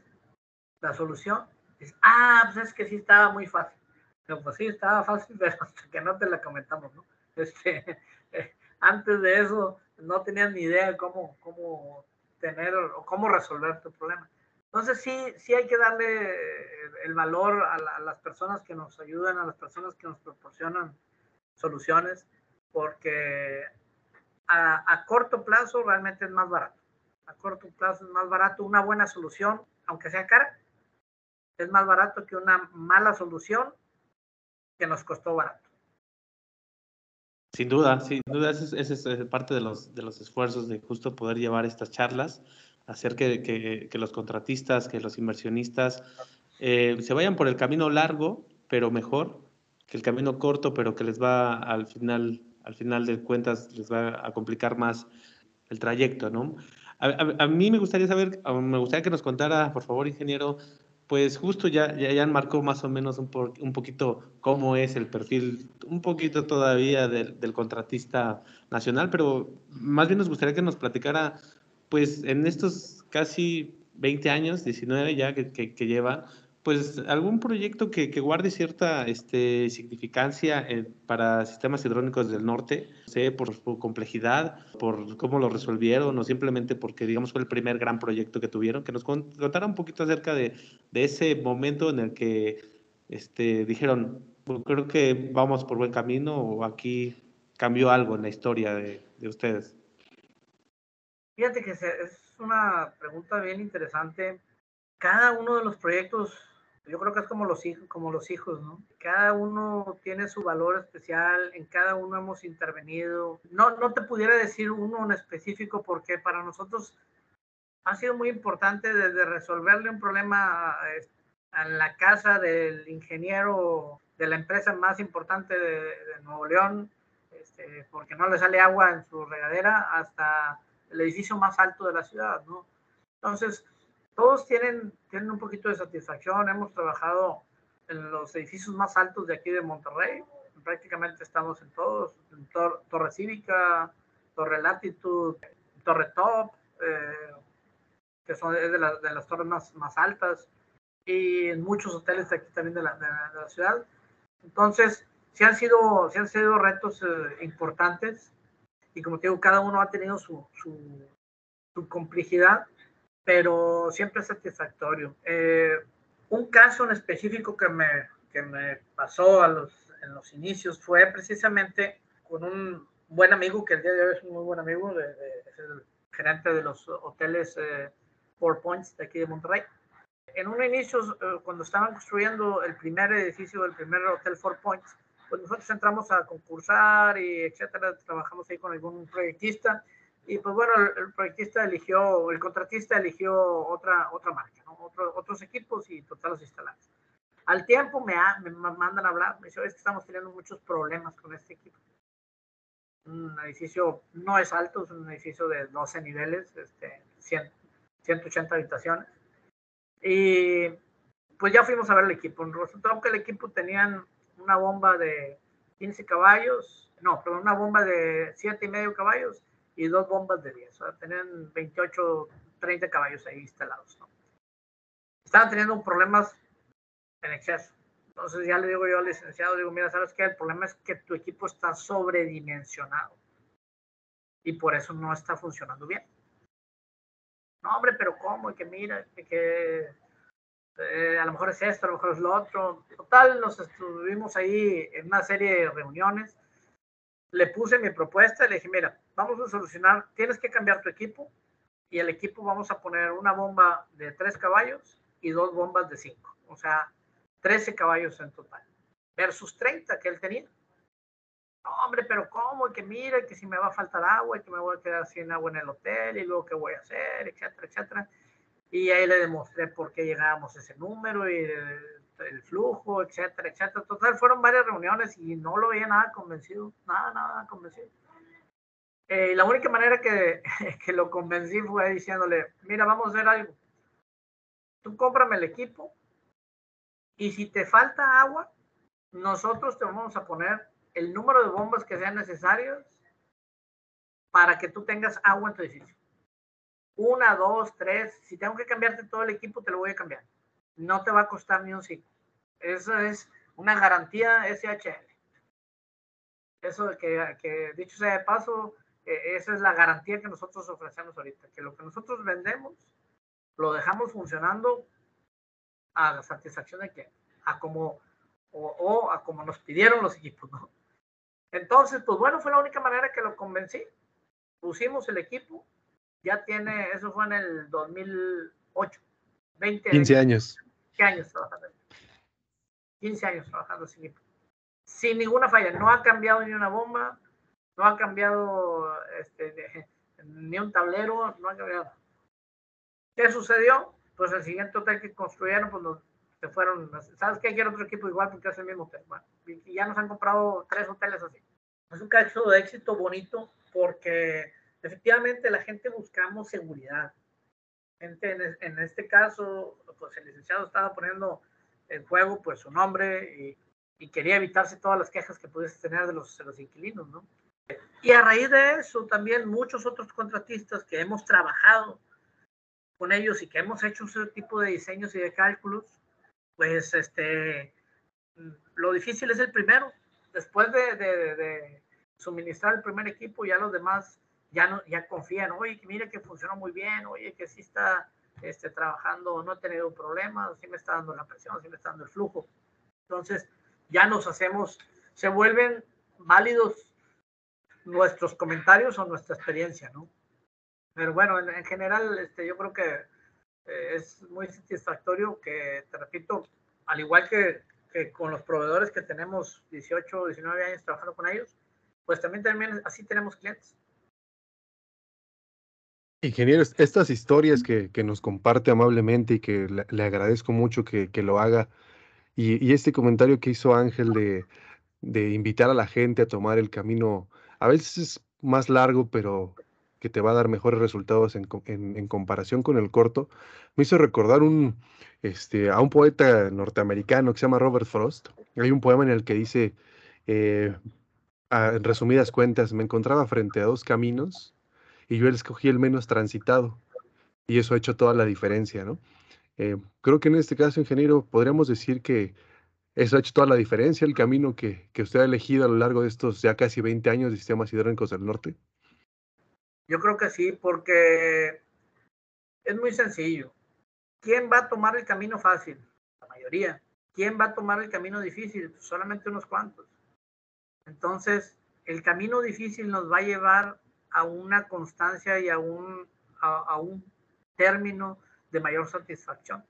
la solución, dices, ah, pues es que sí estaba muy fácil. Pero pues sí, estaba fácil, pero hasta que no te la comentamos, ¿no? Este, antes de eso no tenías ni idea cómo, cómo tener o cómo resolver tu problema. Entonces sí, sí hay que darle el valor a, las personas que nos ayudan, a las personas que nos proporcionan soluciones, porque a corto plazo realmente es más barato a corto plazo es más barato. Una buena solución, aunque sea cara, es más barato que una mala solución que nos costó barato.
Sin duda, sin duda, ese, es parte de los, de los esfuerzos de justo poder llevar estas charlas, hacer que, que, los contratistas, que los inversionistas eh, se vayan por el camino largo, pero mejor, que el camino corto, pero que les va al final, al final de cuentas, les va a complicar más el trayecto, ¿no? A, mí me gustaría saber, me gustaría que nos contara, por favor, ingeniero, pues justo ya, ya, ya marcó más o menos un, un, poquito cómo es el perfil, un poquito todavía del, del, contratista nacional, pero más bien nos gustaría que nos platicara, pues en estos casi 20 años, 19 ya que, que, que lleva, pues algún proyecto que, guarde cierta este, significancia eh, para sistemas hidrónicos del norte, sé por su complejidad, por cómo lo resolvieron o simplemente porque digamos fue el primer gran proyecto que tuvieron, que nos contara un poquito acerca de, ese momento en el que este, dijeron, pues, creo que vamos por buen camino o aquí cambió algo en la historia de, de ustedes.
Fíjate que es una pregunta bien interesante. Cada uno de los proyectos yo creo que es como los hijos, como los hijos, ¿no? Cada uno tiene su valor especial, en cada uno hemos intervenido. No, no te pudiera decir uno en específico porque para nosotros ha sido muy importante desde resolverle un problema en la casa del ingeniero de la empresa más importante de, Nuevo León, este, porque no le sale agua en su regadera, hasta el edificio más alto de la ciudad, ¿no? Entonces, todos tienen, tienen un poquito de satisfacción. Hemos trabajado en los edificios más altos de aquí de Monterrey. Prácticamente estamos en todos, Torre Cívica, Torre Latitud, Torre Top, eh, que son de, las torres más, más altas, y en muchos hoteles de aquí también de la, de la, ciudad. Entonces, sí han sido, sí han sido retos eh, importantes, y como te digo, cada uno ha tenido su, su, su complejidad pero siempre es satisfactorio. Eh, un caso en específico que me, que me pasó a los, en los inicios fue precisamente con un buen amigo, que el día de hoy es un muy buen amigo, de, es el gerente de los hoteles eh, Four Points de aquí de Monterrey. En un inicio, eh, cuando estaban construyendo el primer edificio del primer hotel Four Points, pues nosotros entramos a concursar y etcétera, trabajamos ahí con algún proyectista y pues bueno, el, proyectista eligió, el contratista eligió otra, otra marca, ¿no? otros equipos y total los instalados. Al tiempo me, me mandan a hablar, me dicen, es que estamos teniendo muchos problemas con este equipo. Un edificio no es alto, es un edificio de 12 niveles, este, 180 habitaciones. Y pues ya fuimos a ver el equipo. Resultó que el equipo tenían una bomba de 15 caballos, no, pero una bomba de 7 y medio caballos y dos bombas de 10. O sea, tenían 28, 30 caballos ahí instalados. ¿no? Estaban teniendo problemas en exceso. Entonces ya le digo yo al licenciado, digo, mira, ¿sabes qué? El problema es que tu equipo está sobredimensionado. y por eso no está funcionando bien. No, hombre, pero ¿cómo? Que mira, que eh, a lo mejor es esto, a lo mejor es lo otro. Total, nos estuvimos ahí en una serie de reuniones. Le puse mi propuesta y le dije, mira, vamos a solucionar, tienes que cambiar tu equipo y el equipo vamos a poner una bomba de tres caballos y dos bombas de cinco. O sea, 13 caballos en total, versus 30 que él tenía. No, hombre, pero ¿cómo? Que mire, que si me va a faltar agua y que me voy a quedar sin agua en el hotel y luego qué voy a hacer, etcétera, etcétera. Y ahí le demostré por qué llegábamos a ese número y el, flujo, etcétera, etcétera. Total, fueron varias reuniones y no lo veía nada convencido, nada, nada convencido. Eh, la única manera que, que lo convencí fue diciéndole, mira, vamos a hacer algo. Tú cómprame el equipo y si te falta agua, nosotros te vamos a poner el número de bombas que sean necesarios para que tú tengas agua en tu edificio una, dos, tres. Si tengo que cambiarte todo el equipo, te lo voy a cambiar. No te va a costar ni un cinco. Eso es una garantía SHL. Eso que, que, dicho sea de paso, eh, esa es la garantía que nosotros ofrecemos ahorita, que lo que nosotros vendemos lo dejamos funcionando a la satisfacción de que, a como, o, o a como nos pidieron los equipos, ¿no? Entonces, pues bueno, fue la única manera que lo convencí. Pusimos el equipo, ya tiene, eso fue en el 2008, 20,
15 años.
15 años trabajando. 15 años trabajando sin, sin ninguna falla. No ha cambiado ni una bomba, no ha cambiado este, ni un tablero, no ha cambiado. ¿Qué sucedió? Pues el siguiente hotel que construyeron, pues se fueron. ¿Sabes qué? Quiero otro equipo igual porque es el mismo hotel. y ya nos han comprado tres hoteles así. Es un caso de éxito bonito porque efectivamente la gente buscamos seguridad. Gente, en, este caso, pues el licenciado estaba poniendo en juego pues su nombre y, quería evitarse todas las quejas que pudiese tener de los, de los inquilinos, ¿no? Y a raíz de eso, también muchos otros contratistas que hemos trabajado con ellos y que hemos hecho ese tipo de diseños y de cálculos, pues este, lo difícil es el primero. Después de, suministrar el primer equipo, ya los demás ya, ya confían, oye, mire que funciona muy bien, oye, que sí está este, trabajando, no ha tenido problemas, sí me está dando la presión, sí me está dando el flujo. Entonces, ya nos hacemos, se vuelven válidos nuestros comentarios o nuestra experiencia, ¿no? Pero bueno, en, general, este, yo creo que eh, es muy satisfactorio que, te repito, al igual que, que, con los proveedores que tenemos 18 o 19 años trabajando con ellos, pues también, también así tenemos clientes.
Ingeniero, estas historias que, nos comparte amablemente y que le, agradezco mucho que, lo haga, y, este comentario que hizo Ángel de, de, invitar a la gente a tomar el camino, a veces es más largo, pero que te va a dar mejores resultados en, comparación con el corto, me hizo recordar este, a un poeta norteamericano que se llama Robert Frost. Hay un poema en el que dice, eh, en resumidas cuentas, me encontraba frente a dos caminos y yo escogí el menos transitado. Y eso ha hecho toda la diferencia, ¿no? Eh, creo que en este caso, ingeniero, podríamos decir que eso ha hecho toda la diferencia, el camino que, que usted ha elegido a lo largo de estos ya casi 20 años de sistemas hidráulicos del norte.
Yo creo que sí, porque es muy sencillo. ¿Quién va a tomar el camino fácil? La mayoría. ¿Quién va a tomar el camino difícil? Solamente unos cuantos. Entonces, el camino difícil nos va a llevar a una constancia y a un, a, un término de mayor satisfacción.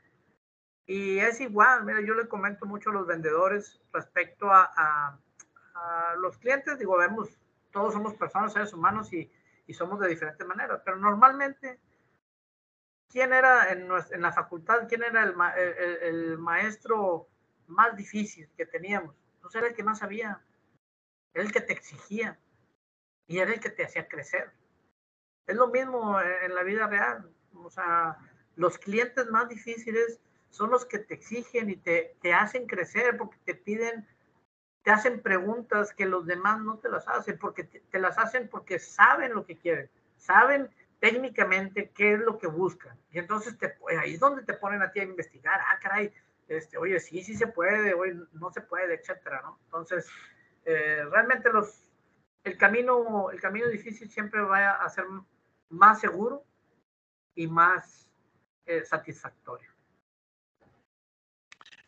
Y es igual, mira, yo le comento mucho a los vendedores respecto a, a, los clientes, digo, vemos, todos somos personas, seres humanos y, y somos de diferentes maneras, pero normalmente, ¿quién era en, en la facultad, quién era el, el, el, maestro más difícil que teníamos? Pues era el que más sabía, era el que te exigía, y era el que te hacía crecer. Es lo mismo en la vida real. O sea, los clientes más difíciles son los que te exigen y te, te hacen crecer porque te piden, te hacen preguntas que los demás no te las hacen, porque te, las hacen porque saben lo que quieren, saben técnicamente qué es lo que buscan. Y entonces te, ahí es donde te ponen a ti a investigar. Ah, caray, este, oye, sí, sí se puede, oye, no se puede, etcétera, ¿no? Entonces, eh, realmente los, el camino, el camino difícil siempre va a ser más seguro y más eh, satisfactorio.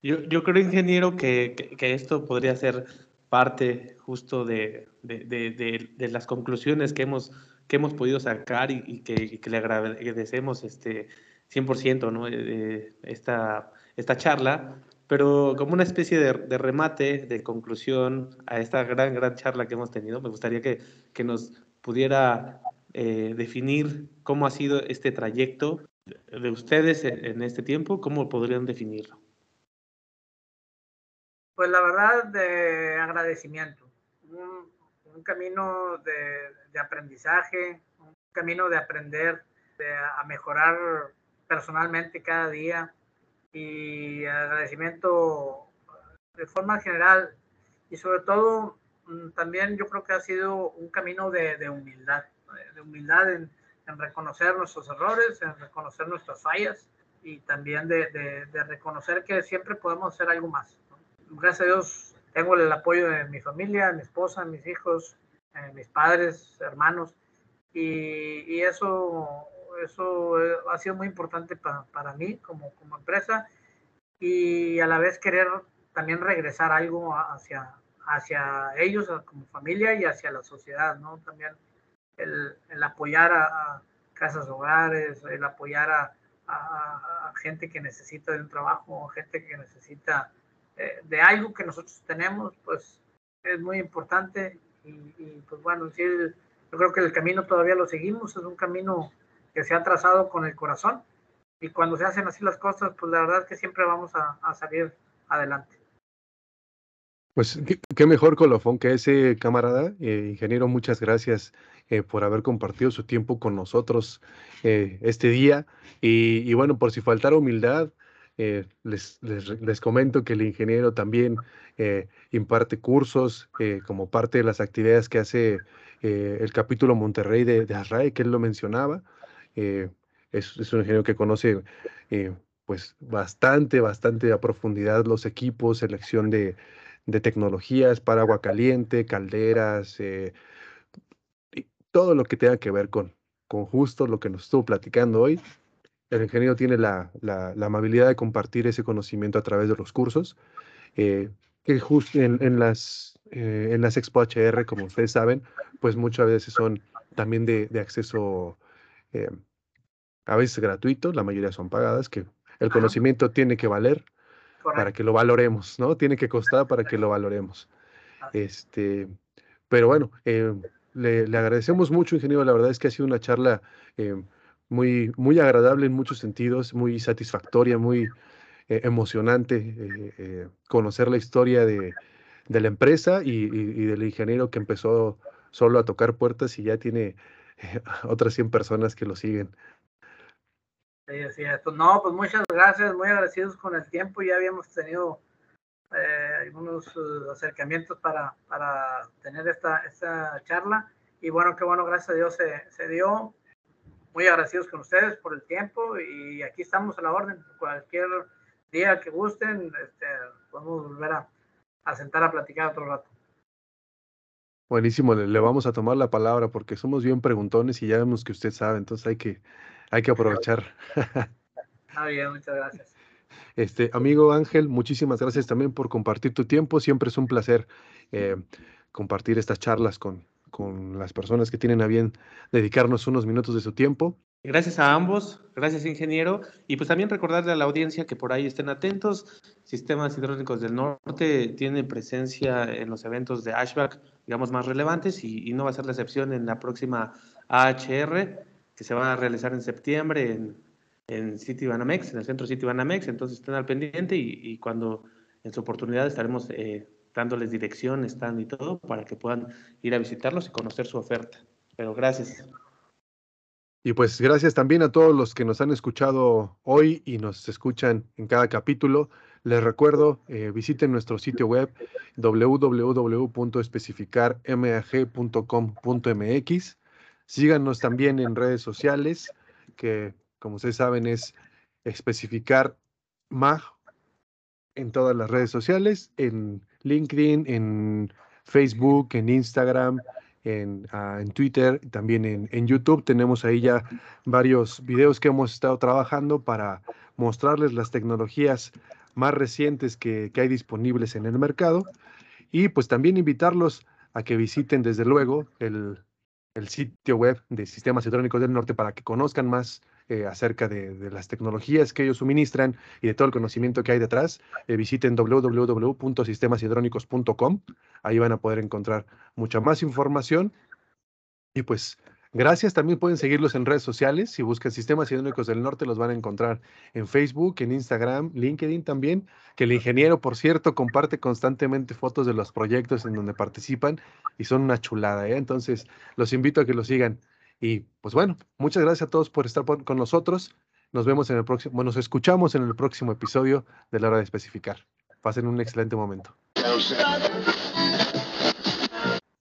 Yo, yo, creo, ingeniero, que, que, esto podría ser parte justo de, de, de, de, las conclusiones que hemos, que hemos podido sacar y, que, que, le agradecemos este 100% ¿no? esta, esta charla, pero como una especie de, remate, de conclusión a esta gran, gran charla que hemos tenido, me gustaría que, que nos pudiera eh, definir cómo ha sido este trayecto de ustedes en este tiempo, cómo podrían definirlo.
Pues la verdad, de agradecimiento, un, camino de, aprendizaje, un camino de aprender a mejorar personalmente cada día. Y agradecimiento de forma general. Y sobre todo mm, también yo creo que ha sido un camino de humildad de humildad en, reconocer nuestros errores, en reconocer nuestras fallas y también de, reconocer que siempre podemos hacer algo más. Gracias a Dios tengo el apoyo de mi familia, mi esposa, mis hijos, eh, mis padres, hermanos y, eso, eso ha sido muy importante para mí como, como empresa y a la vez querer también regresar algo hacia, hacia ellos como familia y hacia la sociedad, ¿no? También el, apoyar a, casas hogares, el apoyar a, gente que necesita de un trabajo, gente que necesita eh, de algo que nosotros tenemos, pues es muy importante y, pues bueno, sí, yo creo que el camino todavía lo seguimos, es un camino que se ha trazado con el corazón y cuando se hacen así las cosas, pues la verdad es que siempre vamos a, salir adelante.
Pues qué, mejor colofón que ese camarada, eh, ingeniero, muchas gracias eh, por haber compartido su tiempo con nosotros eh, este día. Y, bueno, por si faltara humildad, eh, les, les, comento que el ingeniero también imparte cursos como parte de las actividades que hace el capítulo Monterrey de, de que él lo mencionaba. Es, es, un ingeniero que conoce pues bastante, bastante a profundidad los equipos, selección de, de tecnologías para agua caliente, calderas, todo lo que tenga que ver con, con justo lo que nos estuvo platicando hoy. El ingeniero tiene la, la, amabilidad de compartir ese conocimiento a través de los cursos, eh, que justo en, las, eh, en las Expo HR, como ustedes saben, pues muchas veces son también de, de acceso eh, a veces gratuito, la mayoría son pagadas, que el conocimiento tiene que valer para que lo valoremos, ¿no? Tiene que costar para que lo valoremos. Este, pero bueno, le, agradecemos mucho, ingeniero. La verdad es que ha sido una charla muy, muy agradable en muchos sentidos, muy satisfactoria, muy eh, emocionante eh, conocer la historia de, la empresa y, del ingeniero que empezó solo a tocar puertas y ya tiene otras 100 personas que lo siguen.
Sí, así es. Pues no, pues muchas gracias, muy agradecidos con el tiempo. Ya habíamos tenido eh, algunos eh, acercamientos para, para tener esta, esta charla. Y bueno, qué bueno, gracias a Dios se, se, dio. Muy agradecidos con ustedes por el tiempo y aquí estamos a la orden. Cualquier día que gusten, este, podemos volver a, a sentar a platicar otro rato.
Buenísimo, le, vamos a tomar la palabra porque somos bien preguntones y ya vemos que usted sabe, entonces hay que, hay que aprovechar.
Está bien, muchas gracias.
Este, amigo Ángel, muchísimas gracias también por compartir tu tiempo. Siempre es un placer eh, compartir estas charlas con, con las personas que tienen a bien dedicarnos unos minutos de su tiempo.
Gracias a ambos, gracias ingeniero. Y pues también recordarle a la audiencia que por ahí estén atentos. Sistemas Hidráulicos del Norte tiene presencia en los eventos de Ashback, digamos, más relevantes y, y, no va a ser la excepción en la próxima AHR, que se va a realizar en septiembre en en City Banamex, en el centro City Banamex, entonces estén al pendiente y, cuando en su oportunidad estaremos eh, dándoles dirección, stand y todo para que puedan ir a visitarlos y conocer su oferta. Pero gracias.
Y pues gracias también a todos los que nos han escuchado hoy y nos escuchan en cada capítulo. Les recuerdo, eh, visiten nuestro sitio web www.especificarmag.com.mx. Síganos también en redes sociales, que como ustedes saben, es especificar MAG en todas las redes sociales, en LinkedIn, en Facebook, en Instagram, en, ah, en Twitter, también en, en, YouTube. Tenemos ahí ya varios videos que hemos estado trabajando para mostrarles las tecnologías más recientes que, que hay disponibles en el mercado. Y pues también invitarlos a que visiten desde luego el, el sitio web de Sistemas Hidrónicos del Norte para que conozcan más eh, acerca de, las tecnologías que ellos suministran y de todo el conocimiento que hay detrás, eh, visiten www.sistemasidrónicos.com. Ahí van a poder encontrar mucha más información. Y pues gracias. También pueden seguirlos en redes sociales. Si buscan Sistemas Hidrónicos del Norte, los van a encontrar en Facebook, en Instagram, LinkedIn también. Que el ingeniero, por cierto, comparte constantemente fotos de los proyectos en donde participan y son una chulada. ¿eh? Entonces, los invito a que lo sigan. Y pues bueno, muchas gracias a todos por estar con nosotros. Nos vemos en el próximo, bueno, nos escuchamos en el próximo episodio de la hora de especificar. Pasen un excelente momento.